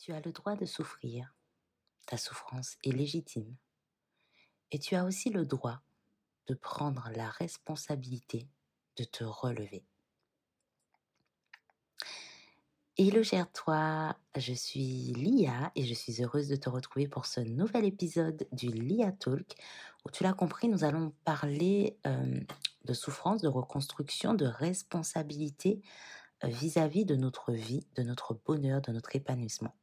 Tu as le droit de souffrir. Ta souffrance est légitime. Et tu as aussi le droit de prendre la responsabilité de te relever. Hello cher toi, je suis Lia et je suis heureuse de te retrouver pour ce nouvel épisode du Lia Talk où tu l'as compris, nous allons parler euh, de souffrance, de reconstruction, de responsabilité euh, vis-à-vis de notre vie, de notre bonheur, de notre épanouissement.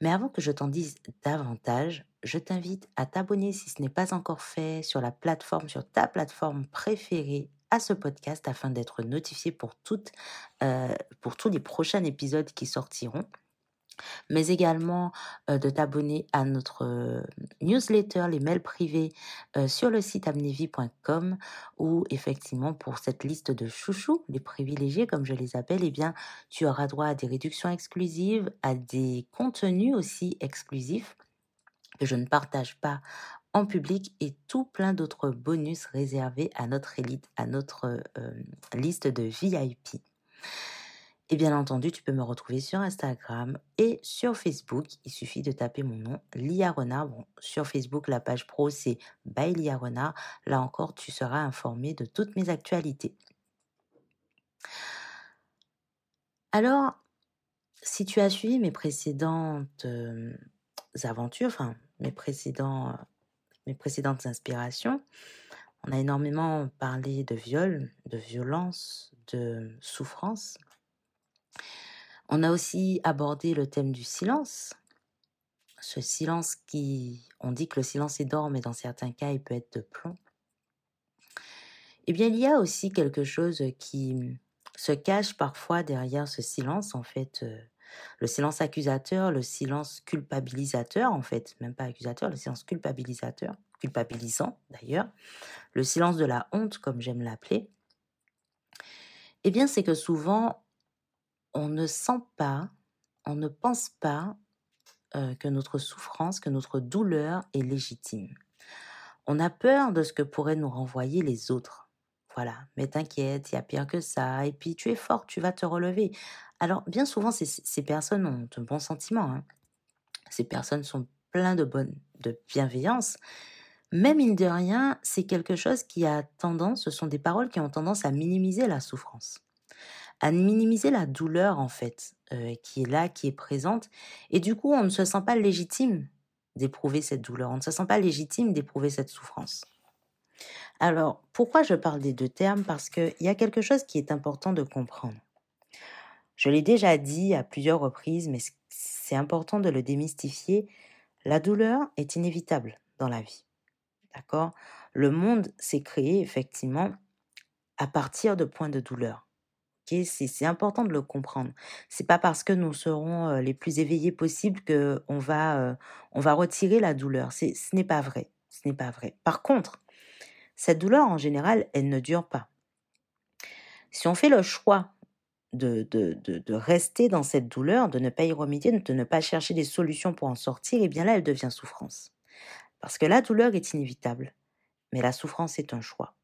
Mais avant que je t'en dise davantage, je t'invite à t'abonner si ce n'est pas encore fait sur la plateforme, sur ta plateforme préférée à ce podcast afin d'être notifié pour, euh, pour tous les prochains épisodes qui sortiront mais également de t'abonner à notre newsletter, les mails privés sur le site amnevi.com où effectivement pour cette liste de chouchous, les privilégiés comme je les appelle, eh bien tu auras droit à des réductions exclusives, à des contenus aussi exclusifs que je ne partage pas en public et tout plein d'autres bonus réservés à notre élite, à notre liste de VIP. Et bien entendu, tu peux me retrouver sur Instagram et sur Facebook. Il suffit de taper mon nom, Lia Renard. Bon, sur Facebook, la page pro, c'est by Lia Renard. Là encore, tu seras informé de toutes mes actualités. Alors, si tu as suivi mes précédentes euh, aventures, enfin mes, précédents, mes précédentes inspirations, on a énormément parlé de viol, de violence, de souffrance. On a aussi abordé le thème du silence. Ce silence qui, on dit que le silence est d'or, mais dans certains cas, il peut être de plomb. Eh bien, il y a aussi quelque chose qui se cache parfois derrière ce silence, en fait. Euh, le silence accusateur, le silence culpabilisateur, en fait, même pas accusateur, le silence culpabilisateur, culpabilisant d'ailleurs, le silence de la honte, comme j'aime l'appeler. Eh bien, c'est que souvent, on ne sent pas, on ne pense pas que notre souffrance, que notre douleur est légitime. On a peur de ce que pourraient nous renvoyer les autres. Voilà, mais t'inquiète, il y a pire que ça, et puis tu es fort, tu vas te relever. Alors, bien souvent, ces, personnes ont de bons sentiments. Hein. Ces personnes sont pleines de bonne, de bienveillance. Mais mine de rien, c'est quelque chose qui a tendance, ce sont des paroles qui ont tendance à minimiser la souffrance à minimiser la douleur en fait qui est là, qui est présente. Et du coup, on ne se sent pas légitime d'éprouver cette douleur, on ne se sent pas légitime d'éprouver cette souffrance. Alors, pourquoi je parle des deux termes? Parce qu'il y a quelque chose qui est important de comprendre. Je l'ai déjà dit à plusieurs reprises, mais c'est important de le démystifier. La douleur est inévitable dans la vie. D'accord? Le monde s'est créé effectivement à partir de points de douleur. C'est important de le comprendre. C'est pas parce que nous serons les plus éveillés possibles que on va, on va retirer la douleur. ce n'est pas vrai. Ce n'est pas vrai. Par contre, cette douleur, en général, elle ne dure pas. Si on fait le choix de, de, de, rester dans cette douleur, de ne pas y remédier, de ne pas chercher des solutions pour en sortir, et eh bien là, elle devient souffrance. Parce que la douleur est inévitable, mais la souffrance est un choix.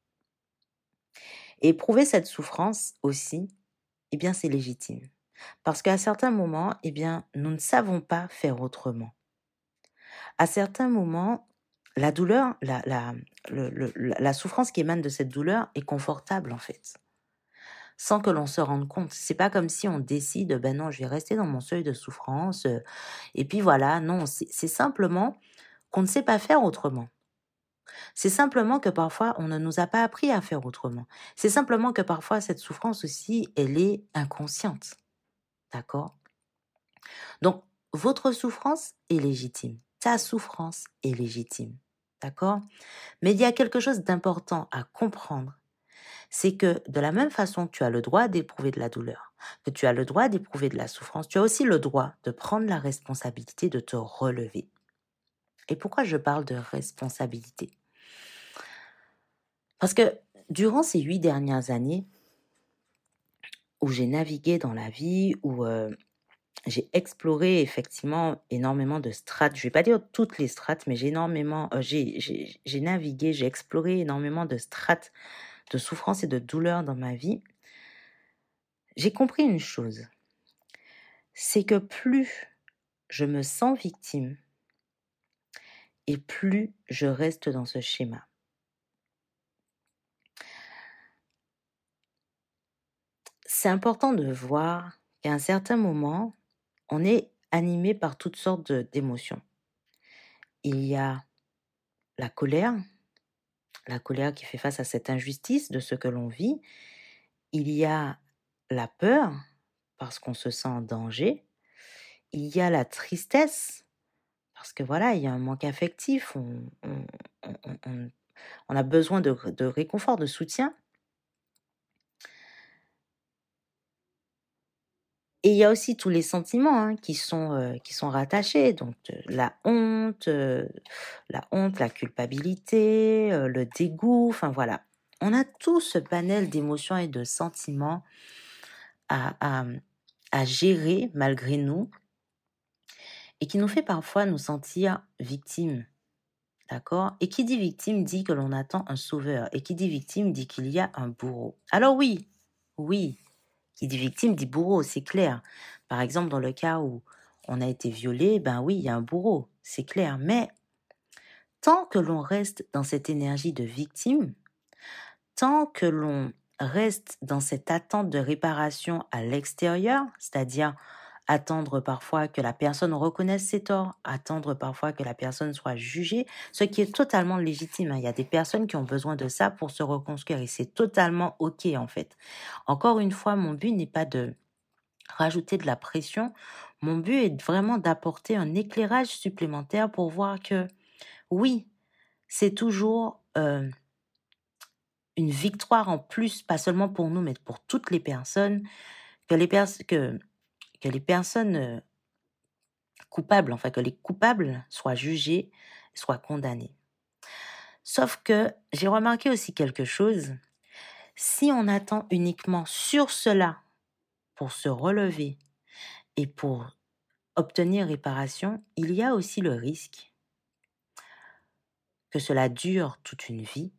Éprouver cette souffrance aussi, eh bien, c'est légitime. Parce qu'à certains moments, eh bien, nous ne savons pas faire autrement. À certains moments, la douleur, la, la, la souffrance qui émane de cette douleur est confortable en fait, sans que l'on se rende compte. C'est pas comme si on décide, ben non, je vais rester dans mon seuil de souffrance, euh, et puis voilà, non, c'est simplement qu'on ne sait pas faire autrement. C'est simplement que parfois, on ne nous a pas appris à faire autrement. C'est simplement que parfois, cette souffrance aussi, elle est inconsciente. D'accord? Donc, votre souffrance est légitime. Ta souffrance est légitime. D'accord? Mais il y a quelque chose d'important à comprendre. C'est que de la même façon que tu as le droit d'éprouver de la douleur, que tu as le droit d'éprouver de la souffrance, tu as aussi le droit de prendre la responsabilité de te relever. Et pourquoi je parle de responsabilité? Parce que durant ces huit dernières années, où j'ai navigué dans la vie, où euh, j'ai exploré effectivement énormément de strates, je ne vais pas dire toutes les strates, mais j'ai énormément, euh, j'ai navigué, j'ai exploré énormément de strates de souffrance et de douleur dans ma vie, j'ai compris une chose, c'est que plus je me sens victime et plus je reste dans ce schéma. C'est important de voir qu'à un certain moment, on est animé par toutes sortes d'émotions. Il y a la colère, la colère qui fait face à cette injustice de ce que l'on vit. Il y a la peur, parce qu'on se sent en danger. Il y a la tristesse, parce que voilà, il y a un manque affectif, on, a besoin de, réconfort, de soutien. Et il y a aussi tous les sentiments hein, qui, sont, euh, qui sont rattachés, donc la honte, euh, la honte, la culpabilité, euh, le dégoût, enfin voilà. On a tout ce panel d'émotions et de sentiments à, à, à gérer malgré nous et qui nous fait parfois nous sentir victimes. D'accord? Et qui dit victime dit que l'on attend un sauveur. Et qui dit victime dit qu'il y a un bourreau. Alors oui, oui, qui dit victime dit bourreau, c'est clair. Par exemple, dans le cas où on a été violé, ben oui, il y a un bourreau, c'est clair. Mais tant que l'on reste dans cette énergie de victime, tant que l'on reste dans cette attente de réparation à l'extérieur, c'est-à-dire attendre parfois que la personne reconnaisse ses torts, attendre parfois que la personne soit jugée, ce qui est totalement légitime. Hein. Il y a des personnes qui ont besoin de ça pour se reconstruire et c'est totalement OK en fait. Encore une fois, mon but n'est pas de rajouter de la pression, mon but est vraiment d'apporter un éclairage supplémentaire pour voir que oui, c'est toujours euh, une victoire en plus, pas seulement pour nous, mais pour toutes les personnes, que les personnes que les personnes coupables, enfin que les coupables soient jugés, soient condamnés. Sauf que j'ai remarqué aussi quelque chose. Si on attend uniquement sur cela pour se relever et pour obtenir réparation, il y a aussi le risque que cela dure toute une vie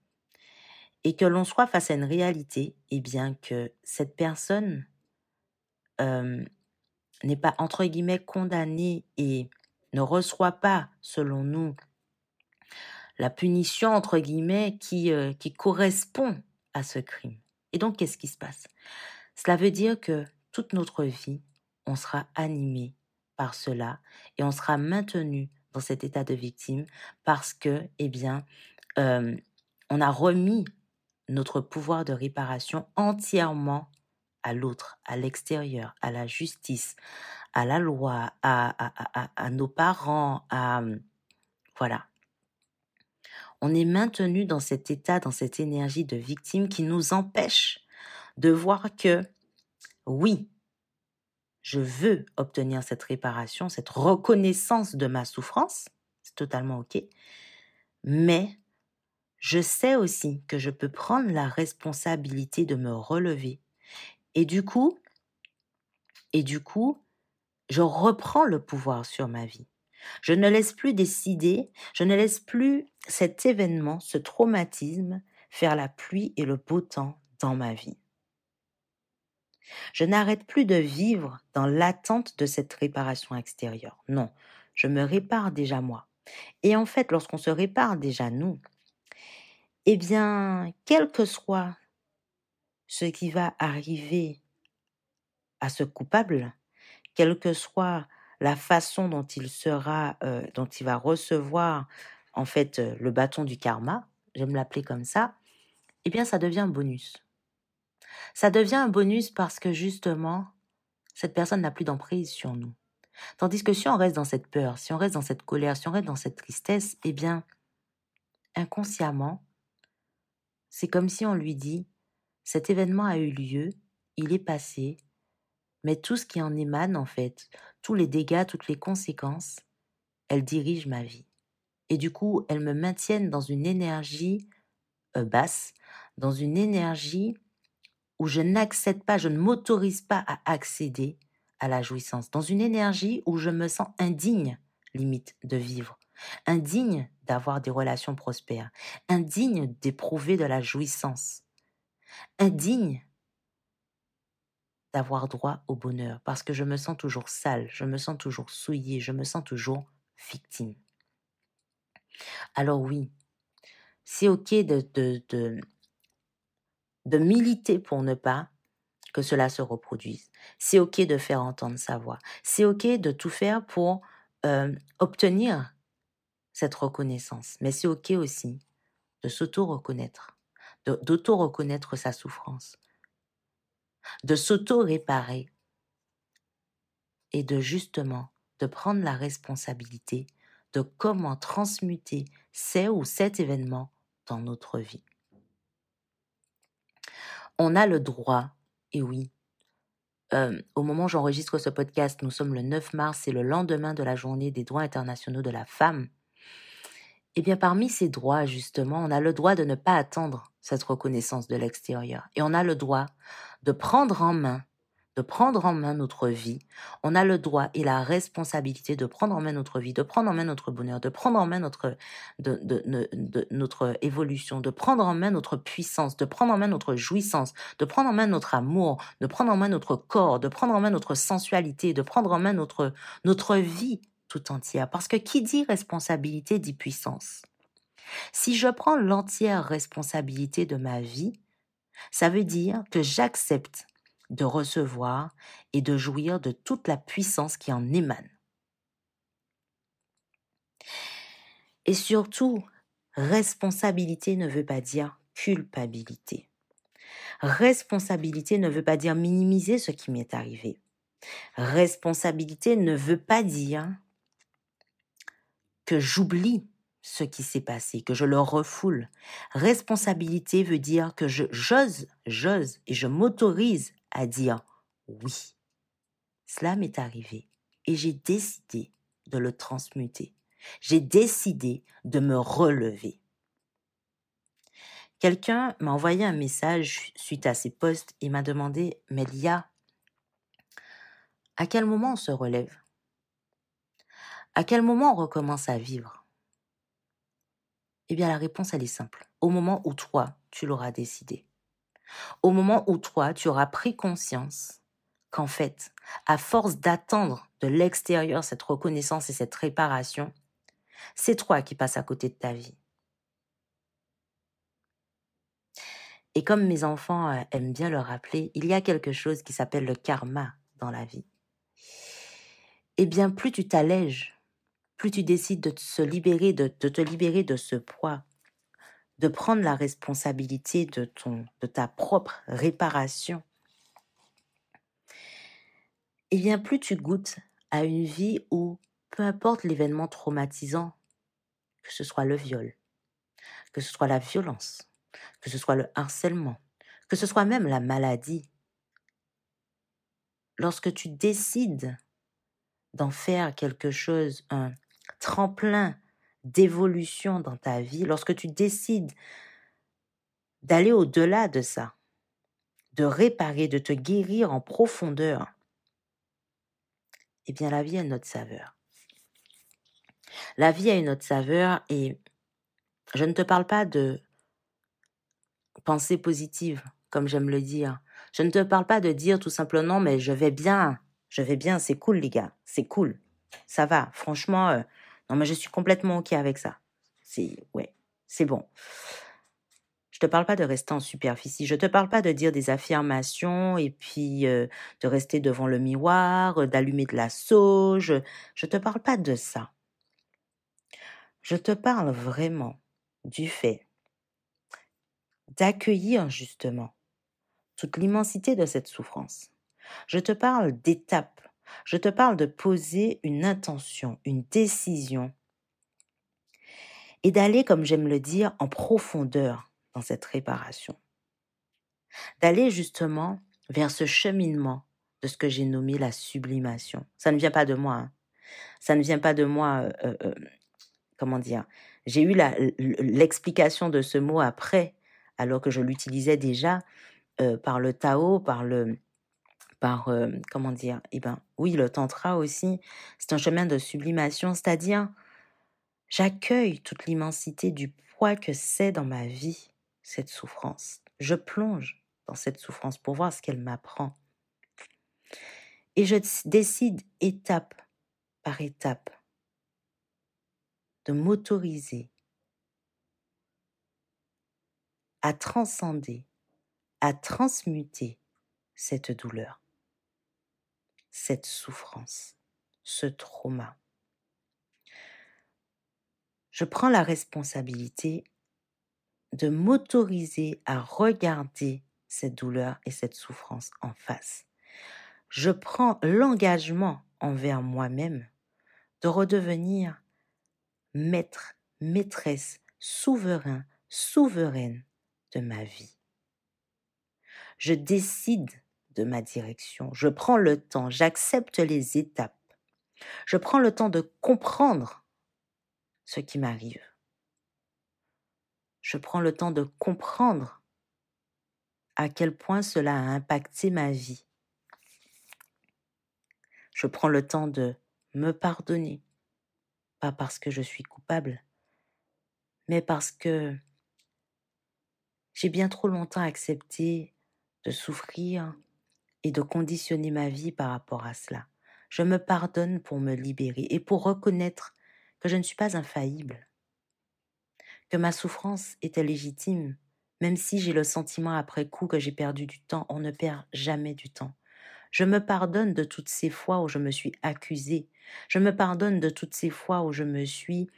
et que l'on soit face à une réalité, et bien que cette personne n'est pas entre guillemets condamné et ne reçoit pas, selon nous, la punition entre guillemets qui, euh, qui correspond à ce crime. Et donc, qu'est-ce qui se passe? Cela veut dire que toute notre vie, on sera animé par cela et on sera maintenu dans cet état de victime parce que, eh bien, euh, on a remis notre pouvoir de réparation entièrement à l'autre, à l'extérieur, à la justice, à la loi, à, nos parents, à... Voilà. On est maintenu dans cet état, dans cette énergie de victime qui nous empêche de voir que, oui, je veux obtenir cette réparation, cette reconnaissance de ma souffrance, c'est totalement OK, mais je sais aussi que je peux prendre la responsabilité de me relever et du coup, et du coup, je reprends le pouvoir sur ma vie. Je ne laisse plus décider, je ne laisse plus cet événement, ce traumatisme, faire la pluie et le beau temps dans ma vie. Je n'arrête plus de vivre dans l'attente de cette réparation extérieure. Non, je me répare déjà moi. Et en fait, lorsqu'on se répare déjà nous, eh bien, quel que soit ce qui va arriver à ce coupable, quelle que soit la façon dont il sera, euh, dont il va recevoir en fait euh, le bâton du karma, j'aime l'appeler comme ça, eh bien ça devient un bonus. Ça devient un bonus parce que justement, cette personne n'a plus d'emprise sur nous. Tandis que si on reste dans cette peur, si on reste dans cette colère, si on reste dans cette tristesse, eh bien, inconsciemment, c'est comme si on lui dit cet événement a eu lieu, il est passé, mais tout ce qui en émane, en fait, tous les dégâts, toutes les conséquences, elles dirigent ma vie. Et du coup, elles me maintiennent dans une énergie euh, basse, dans une énergie où je n'accède pas, je ne m'autorise pas à accéder à la jouissance, dans une énergie où je me sens indigne, limite, de vivre, indigne d'avoir des relations prospères, indigne d'éprouver de la jouissance indigne d'avoir droit au bonheur parce que je me sens toujours sale, je me sens toujours souillée, je me sens toujours victime. Alors oui, c'est ok de, de, de, militer pour ne pas que cela se reproduise. C'est ok de faire entendre sa voix. C'est ok de tout faire pour euh, obtenir cette reconnaissance. Mais c'est ok aussi de s'auto-reconnaître, d'auto-reconnaître sa souffrance, de s'auto-réparer et de justement de prendre la responsabilité de comment transmuter ces ou cet événement dans notre vie. On a le droit, et oui, euh, au moment où j'enregistre ce podcast, nous sommes le 9 mars, c'est le lendemain de la journée des droits internationaux de la femme. Eh bien, parmi ces droits, justement, on a le droit de ne pas attendre cette reconnaissance de l'extérieur. Et on a le droit de prendre en main de prendre en main notre vie. On a le droit et la responsabilité de prendre en main notre vie, de prendre en main notre bonheur, de prendre en main notre, de, notre évolution, de prendre en main notre puissance, de prendre en main notre jouissance, de prendre en main notre amour, de prendre en main notre corps, de prendre en main notre sensualité, de prendre en main notre, notre vie tout entière. Parce que qui dit responsabilité dit puissance. Si je prends l'entière responsabilité de ma vie, ça veut dire que j'accepte de recevoir et de jouir de toute la puissance qui en émane. Et surtout, responsabilité ne veut pas dire culpabilité. Responsabilité ne veut pas dire minimiser ce qui m'est arrivé. Responsabilité ne veut pas dire que j'oublie ce qui s'est passé, que je le refoule. Responsabilité veut dire que je j'ose, j'ose et je m'autorise à dire oui. Cela m'est arrivé et j'ai décidé de le transmuter. J'ai décidé de me relever. Quelqu'un m'a envoyé un message suite à ces posts et m'a demandé, Mélia, à quel moment on se relève? À quel moment on recommence à vivre? Eh bien, la réponse, elle est simple. Au moment où toi, tu l'auras décidé. Au moment où toi, tu auras pris conscience qu'en fait, à force d'attendre de l'extérieur cette reconnaissance et cette réparation, c'est toi qui passes à côté de ta vie. Et comme mes enfants euh, aiment bien le rappeler, il y a quelque chose qui s'appelle le karma dans la vie. Eh bien, plus tu t'allèges, plus tu décides de te libérer, de ce poids, de prendre la responsabilité de ta propre réparation, et eh bien plus tu goûtes à une vie où, peu importe l'événement traumatisant, que ce soit le viol, que ce soit la violence, que ce soit le harcèlement, que ce soit même la maladie, lorsque tu décides d'en faire quelque chose, un tremplin d'évolution dans ta vie, lorsque tu décides d'aller au-delà de ça, de réparer, de te guérir en profondeur, eh bien la vie a une autre saveur. La vie a une autre saveur et je ne te parle pas de pensée positive, comme j'aime le dire. Je ne te parle pas de dire tout simplement mais je vais bien, je vais bien, c'est cool les gars, c'est cool, ça va. Franchement, euh, non, mais je suis complètement OK avec ça. C'est, ouais, c'est bon. Je te parle pas de rester en superficie. Je te parle pas de dire des affirmations et puis euh, de rester devant le miroir, euh, d'allumer de la sauge. Je te parle pas de ça. Je te parle vraiment du fait d'accueillir justement toute l'immensité de cette souffrance. Je te parle d'étapes je te parle de poser une intention, une décision et d'aller, comme j'aime le dire, en profondeur dans cette réparation. D'aller justement vers ce cheminement de ce que j'ai nommé la sublimation. Ça ne vient pas de moi. Hein. Ça ne vient pas de moi. Euh, euh, euh, comment dire J'ai eu l'explication de ce mot après, alors que je l'utilisais déjà par le Tao, par le, par, euh, comment dire, eh ben, oui, le tantra aussi, c'est un chemin de sublimation, c'est-à-dire, j'accueille toute l'immensité du poids que c'est dans ma vie, cette souffrance. Je plonge dans cette souffrance pour voir ce qu'elle m'apprend. Et je décide étape par étape de m'autoriser à transcender, à transmuter cette douleur, cette souffrance, ce trauma. Je prends la responsabilité de m'autoriser à regarder cette douleur et cette souffrance en face. Je prends l'engagement envers moi-même de redevenir maître, maîtresse, souverain, souveraine de ma vie. Je décide de ma direction, je prends le temps, j'accepte les étapes, je prends le temps de comprendre ce qui m'arrive. Je prends le temps de comprendre à quel point cela a impacté ma vie. Je prends le temps de me pardonner, pas parce que je suis coupable, mais parce que j'ai bien trop longtemps accepté de souffrir et de conditionner ma vie par rapport à cela. Je me pardonne pour me libérer et pour reconnaître que je ne suis pas infaillible, que ma souffrance était légitime, même si j'ai le sentiment après coup que j'ai perdu du temps, on ne perd jamais du temps. Je me pardonne de toutes ces fois où je me suis accusée. Je me pardonne de toutes ces fois où je me suis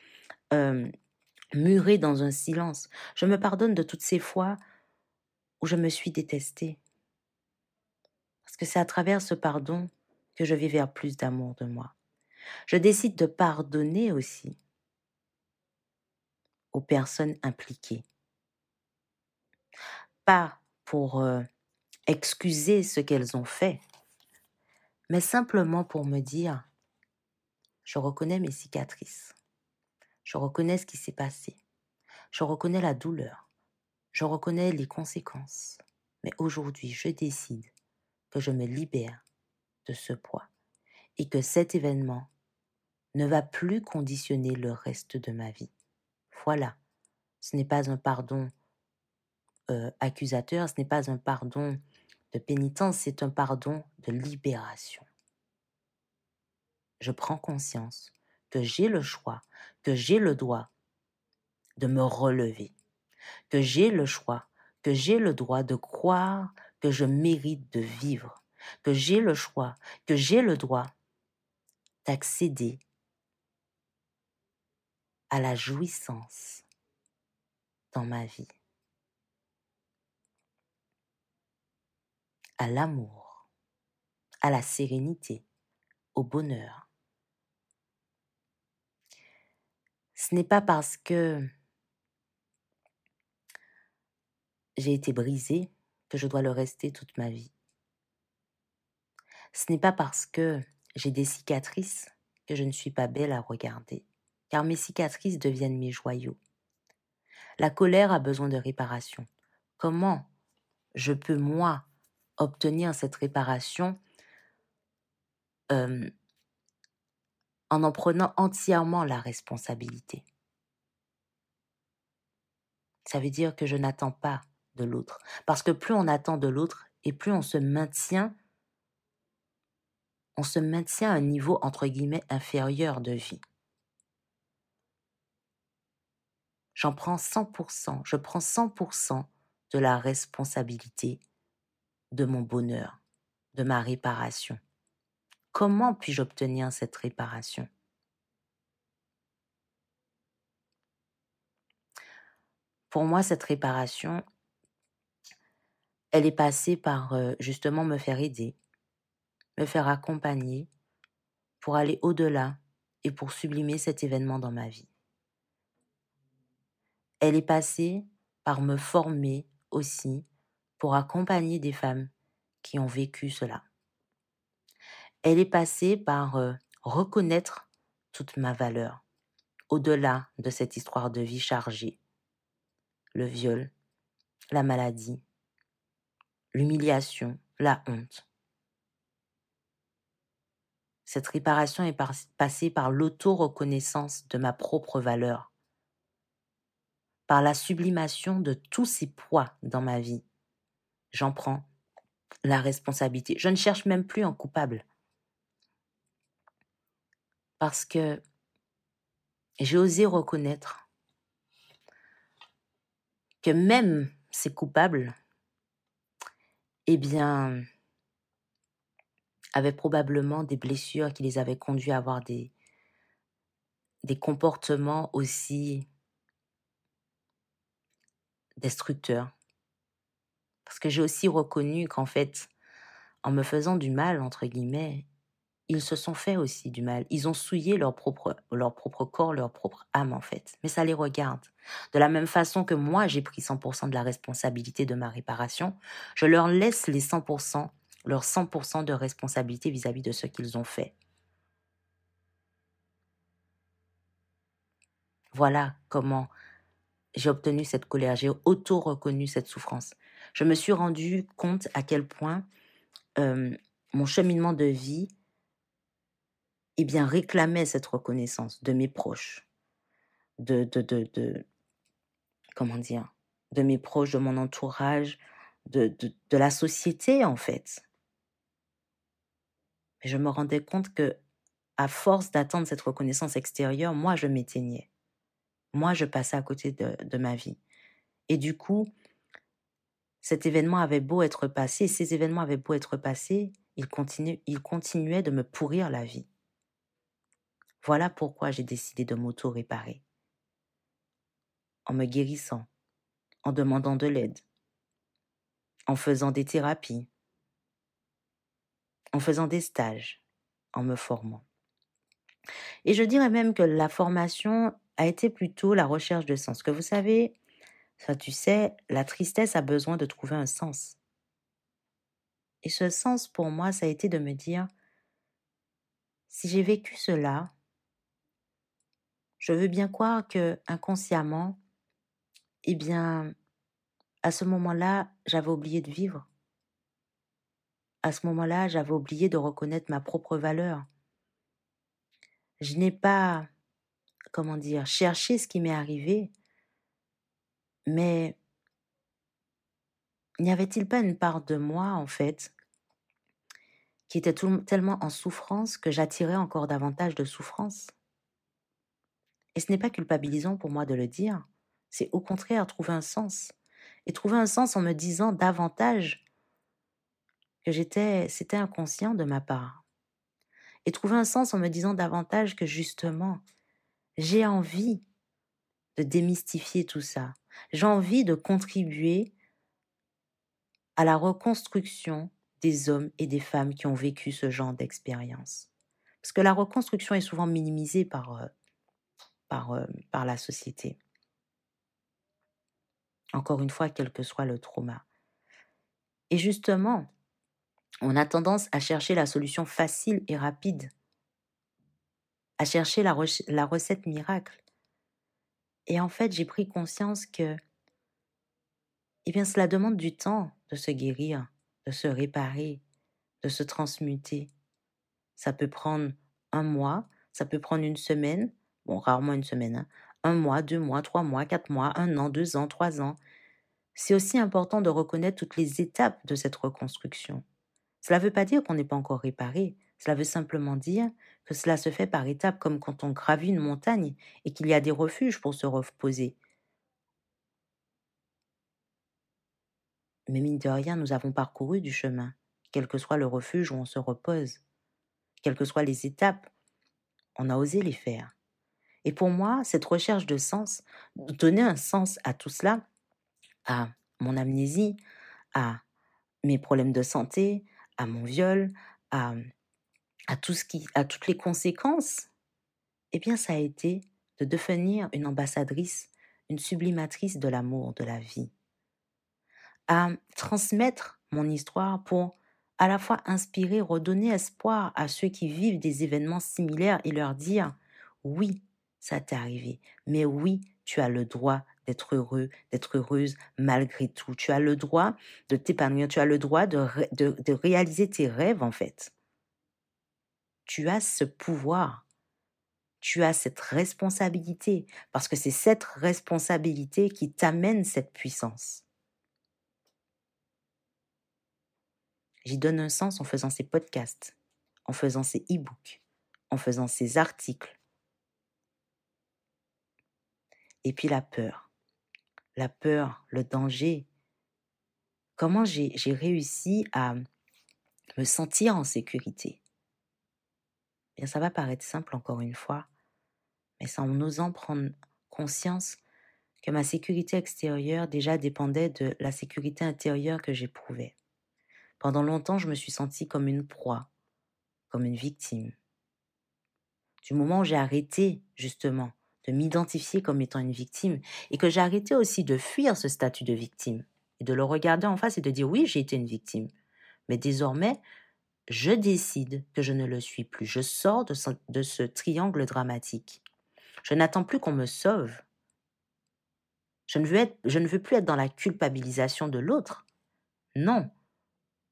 murée dans un silence. Je me pardonne de toutes ces fois où je me suis détestée. C'est à travers ce pardon que je vais vers plus d'amour de moi. Je décide de pardonner aussi aux personnes impliquées. Pas pour euh, excuser ce qu'elles ont fait, mais simplement pour me dire, je reconnais mes cicatrices, je reconnais ce qui s'est passé, je reconnais la douleur, je reconnais les conséquences, mais aujourd'hui je décide que je me libère de ce poids et que cet événement ne va plus conditionner le reste de ma vie. Voilà, ce n'est pas un pardon euh, accusateur, ce n'est pas un pardon de pénitence, c'est un pardon de libération. Je prends conscience que j'ai le choix, que j'ai le droit de me relever, que j'ai le choix, que j'ai le droit de croire que je mérite de vivre, que j'ai le choix, que j'ai le droit d'accéder à la jouissance dans ma vie. à l'amour, à la sérénité, au bonheur. Ce n'est pas parce que j'ai été brisée que je dois le rester toute ma vie. Ce n'est pas parce que j'ai des cicatrices que je ne suis pas belle à regarder, car mes cicatrices deviennent mes joyaux. La colère a besoin de réparation. Comment je peux, moi, obtenir cette réparation en en prenant entièrement la responsabilité? Ça veut dire que je n'attends pas l'autre. Parce que plus on attend de l'autre et plus on se maintient, on se maintient à un niveau entre guillemets inférieur de vie. J'en prends 100%, je prends 100% de la responsabilité de mon bonheur, de ma réparation. Comment puis-je obtenir cette réparation? Pour moi, cette réparation, elle est passée par justement me faire aider, me faire accompagner pour aller au-delà et pour sublimer cet événement dans ma vie. Elle est passée par me former aussi pour accompagner des femmes qui ont vécu cela. Elle est passée par reconnaître toute ma valeur, au-delà de cette histoire de vie chargée. Le viol, la maladie, l'humiliation, la honte. Cette réparation est passée par l'auto-reconnaissance de ma propre valeur, par la sublimation de tous ces poids dans ma vie, J'en prends la responsabilité. Je ne cherche même plus un coupable. Parce que j'ai osé reconnaître que même ces coupables, eh bien, avaient probablement des blessures qui les avaient conduits à avoir des, des comportements aussi destructeurs. Parce que j'ai aussi reconnu qu'en fait, en me faisant du mal, entre guillemets, ils se sont fait aussi du mal. Ils ont souillé leur propre, leur propre corps, leur propre âme, en fait. Mais ça les regarde. De la même façon que moi, j'ai pris 100% de la responsabilité de ma réparation, je leur laisse les 100%, leur 100% de responsabilité vis-à-vis de ce qu'ils ont fait. Voilà comment j'ai obtenu cette colère, j'ai auto-reconnu cette souffrance. Je me suis rendu compte à quel point euh, mon cheminement de vie eh bien, réclamait cette reconnaissance de mes proches, de, de, de, de comment dire, de mes proches, de mon entourage, de, de, la société en fait. Mais je me rendais compte que, à force d'attendre cette reconnaissance extérieure, moi je m'éteignais. Moi je passais à côté de, de ma vie. Et du coup, cet événement avait beau être passé, ces événements avaient beau être passés, ils, continuaient, ils continuaient de me pourrir la vie. Voilà pourquoi j'ai décidé de m'auto-réparer. En me guérissant, en demandant de l'aide, en faisant des thérapies, en faisant des stages, en me formant. Et je dirais même que la formation a été plutôt la recherche de sens. Que vous savez, ça tu sais, la tristesse a besoin de trouver un sens. Et ce sens pour moi, ça a été de me dire, si j'ai vécu cela, je veux bien croire que inconsciemment, eh bien, à ce moment-là, j'avais oublié de vivre. À ce moment-là, j'avais oublié de reconnaître ma propre valeur. Je n'ai pas, comment dire, cherché ce qui m'est arrivé, mais n'y avait-il pas une part de moi, en fait, qui était tellement en souffrance que j'attirais encore davantage de souffrance? Et ce n'est pas culpabilisant pour moi de le dire, c'est au contraire trouver un sens. Et trouver un sens en me disant davantage que j'étais, c'était inconscient de ma part. Et trouver un sens en me disant davantage que justement, j'ai envie de démystifier tout ça. J'ai envie de contribuer à la reconstruction des hommes et des femmes qui ont vécu ce genre d'expérience. Parce que la reconstruction est souvent minimisée par, euh, par, euh, par la société. Encore une fois, quel que soit le trauma. Et justement, on a tendance à chercher la solution facile et rapide, à chercher la, la recette miracle. Et en fait, j'ai pris conscience que, eh bien, cela demande du temps de se guérir, de se réparer, de se transmuter. Ça peut prendre un mois, ça peut prendre une semaine, bon, rarement une semaine, hein. un mois, deux mois, trois mois, quatre mois, un an, deux ans, trois ans. C'est aussi important de reconnaître toutes les étapes de cette reconstruction. Cela ne veut pas dire qu'on n'est pas encore réparé, cela veut simplement dire que cela se fait par étapes comme quand on gravit une montagne et qu'il y a des refuges pour se reposer. Mais mine de rien, nous avons parcouru du chemin, quel que soit le refuge où on se repose, quelles que soient les étapes, on a osé les faire. Et pour moi, cette recherche de sens, donner un sens à tout cela, à mon amnésie, à mes problèmes de santé, à mon viol, à, tout ce qui, à toutes les conséquences, eh bien, ça a été de devenir une ambassadrice, une sublimatrice de l'amour, de la vie, à transmettre mon histoire pour à la fois inspirer, redonner espoir à ceux qui vivent des événements similaires et leur dire oui, ça t'est arrivé, mais oui, tu as le droit d'être heureux, d'être heureuse malgré tout. Tu as le droit de t'épanouir, tu as le droit de, de, réaliser tes rêves en fait. Tu as ce pouvoir, tu as cette responsabilité, parce que c'est cette responsabilité qui t'amène cette puissance. J'y donne un sens en faisant ces podcasts, en faisant ces e-books, en faisant ces articles. Et puis la peur. La peur, le danger. Comment j'ai réussi à me sentir en sécurité? Bien, ça va paraître simple encore une fois, mais c'est en osant prendre conscience que ma sécurité extérieure déjà dépendait de la sécurité intérieure que j'éprouvais. Pendant longtemps, je me suis sentie comme une proie, comme une victime. Du moment où j'ai arrêté, justement, de m'identifier comme étant une victime, et que j'ai arrêté aussi de fuir ce statut de victime, et de le regarder en face et de dire oui, j'ai été une victime. Mais désormais, je décide que je ne le suis plus. Je sors de ce, de ce triangle dramatique. Je n'attends plus qu'on me sauve. Je ne, veux être, je ne veux plus être dans la culpabilisation de l'autre. Non,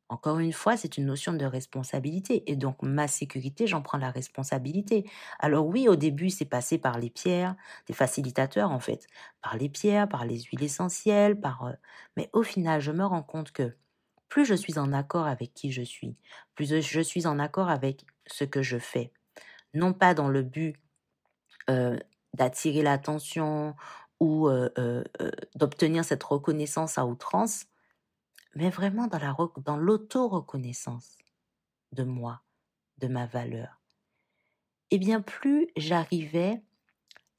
encore une fois, c'est une notion de responsabilité. Et donc, ma sécurité, j'en prends la responsabilité. Alors oui, au début, c'est passé par les pierres, des facilitateurs en fait, par les pierres, par les huiles essentielles, par... Euh, mais au final, je me rends compte que plus je suis en accord avec qui je suis, plus je suis en accord avec ce que je fais. Non pas dans le but euh, d'attirer l'attention ou euh, d'obtenir cette reconnaissance à outrance, mais vraiment dans, la, dans l'auto-reconnaissance de moi, de ma valeur. Et bien plus j'arrivais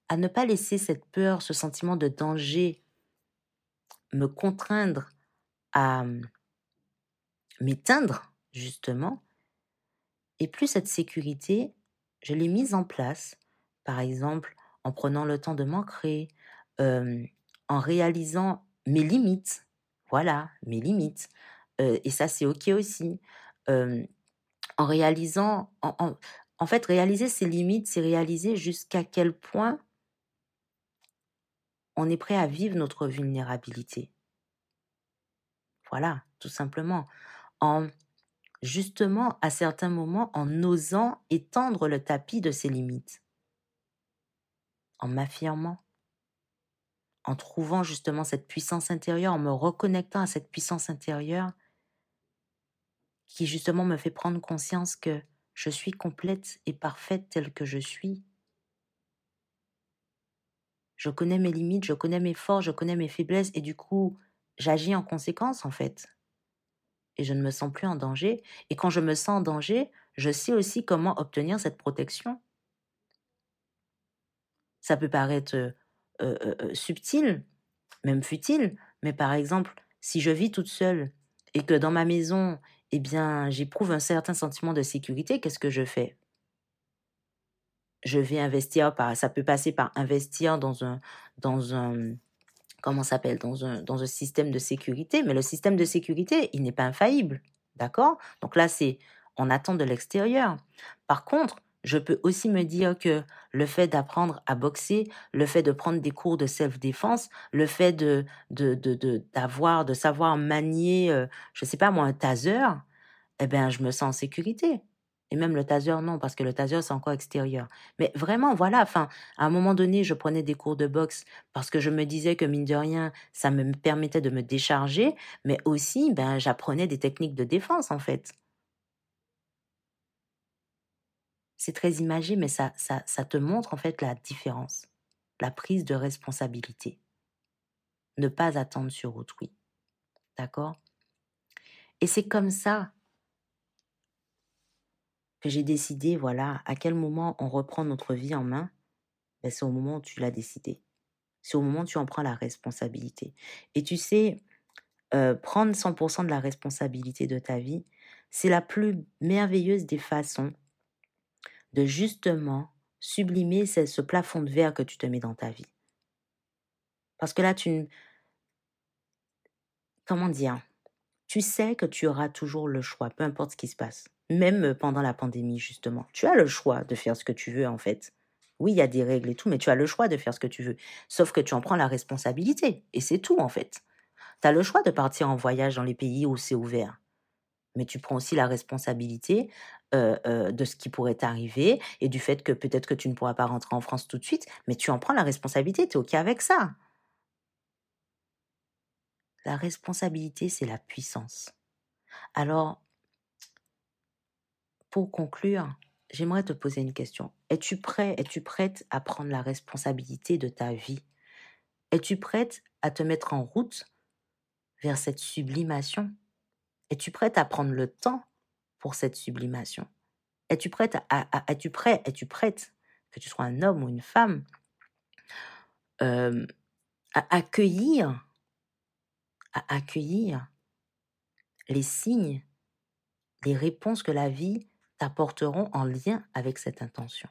à ne pas laisser cette peur, ce sentiment de danger me contraindre à hum, m'éteindre, justement, et plus cette sécurité, je l'ai mise en place, par exemple en prenant le temps de m'ancrer, en réalisant mes limites, voilà, mes limites. et ça, c'est OK aussi. en réalisant, en, en, fait, réaliser ses limites, c'est réaliser jusqu'à quel point on est prêt à vivre notre vulnérabilité. Voilà, tout simplement. En justement, à certains moments, en osant étendre le tapis de ses limites, en m'affirmant, en trouvant justement cette puissance intérieure, en me reconnectant à cette puissance intérieure qui justement me fait prendre conscience que je suis complète et parfaite telle que je suis. Je connais mes limites, je connais mes forces, je connais mes faiblesses et du coup, j'agis en conséquence en fait. Et je ne me sens plus en danger. Et quand je me sens en danger, je sais aussi comment obtenir cette protection. Ça peut paraître euh, euh, euh, subtil, même futile, mais par exemple, si je vis toute seule et que dans ma maison, eh bien, j'éprouve un certain sentiment de sécurité, qu'est-ce que je fais? Je vais investir par, ça peut passer par investir dans un, dans un, comment s'appelle, dans un, dans un système de sécurité, mais le système de sécurité, il n'est pas infaillible, d'accord? Donc là, c'est, on attend de l'extérieur. Par contre, je peux aussi me dire que le fait d'apprendre à boxer, le fait de prendre des cours de self-défense, le fait de, d'avoir, de, savoir manier, euh, je sais pas moi, un taser, eh ben, je me sens en sécurité. Et même le taser, non, parce que le taser, c'est encore extérieur. Mais vraiment, voilà, enfin, à un moment donné, je prenais des cours de boxe parce que je me disais que, mine de rien, ça me permettait de me décharger, mais aussi, ben, j'apprenais des techniques de défense, en fait. C'est très imagé, mais ça, te montre en fait la différence, la prise de responsabilité. Ne pas attendre sur autrui. D'accord? Et c'est comme ça que j'ai décidé, voilà, à quel moment on reprend notre vie en main? Ben, c'est au moment où tu l'as décidé. C'est au moment où tu en prends la responsabilité. Et tu sais, euh, prendre 100% de la responsabilité de ta vie, c'est la plus merveilleuse des façons de justement sublimer ce, plafond de verre que tu te mets dans ta vie. Parce que là, tu... Comment dire? Tu sais que tu auras toujours le choix, peu importe ce qui se passe. Même pendant la pandémie, justement. Tu as le choix de faire ce que tu veux, en fait. Oui, il y a des règles et tout, mais tu as le choix de faire ce que tu veux. Sauf que tu en prends la responsabilité. Et c'est tout, en fait. Tu as le choix de partir en voyage dans les pays où c'est ouvert mais tu prends aussi la responsabilité de ce qui pourrait t'arriver et du fait que peut-être que tu ne pourras pas rentrer en France tout de suite, mais tu en prends la responsabilité, tu es OK avec ça. La responsabilité, c'est la puissance. Alors, pour conclure, j'aimerais te poser une question. Es-tu prêt, es-tu prête à prendre la responsabilité de ta vie? Es-tu prête à te mettre en route vers cette sublimation? Es-tu prête à prendre le temps pour cette sublimation Es-tu prête prêt, que tu sois un homme ou une femme, euh, à accueillir, les signes, les réponses que la vie t'apporteront en lien avec cette intention?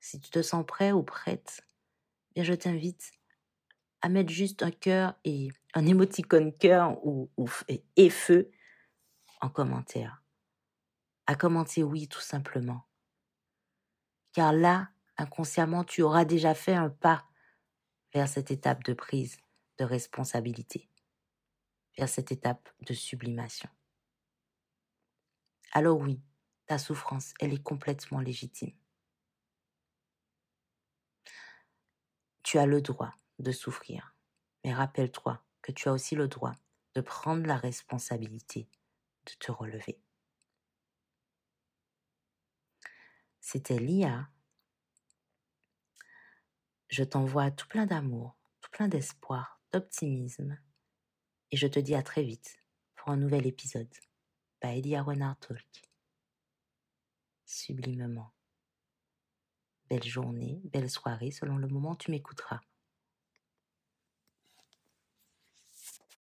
Si tu te sens prêt ou prête, bien je t'invite à mettre juste un cœur et un émoticône cœur ou, et feu en commentaire. À commenter oui tout simplement. Car là, inconsciemment, tu auras déjà fait un pas vers cette étape de prise de responsabilité, vers cette étape de sublimation. Alors oui, ta souffrance, elle est complètement légitime. Tu as le droit de souffrir, mais rappelle-toi que tu as aussi le droit de prendre la responsabilité de te relever. C'était Lia. Je t'envoie tout plein d'amour, tout plein d'espoir, d'optimisme, et je te dis à très vite pour un nouvel épisode. By Lia Renard Talk. Sublimement. Belle journée, belle soirée selon le moment où tu m'écouteras.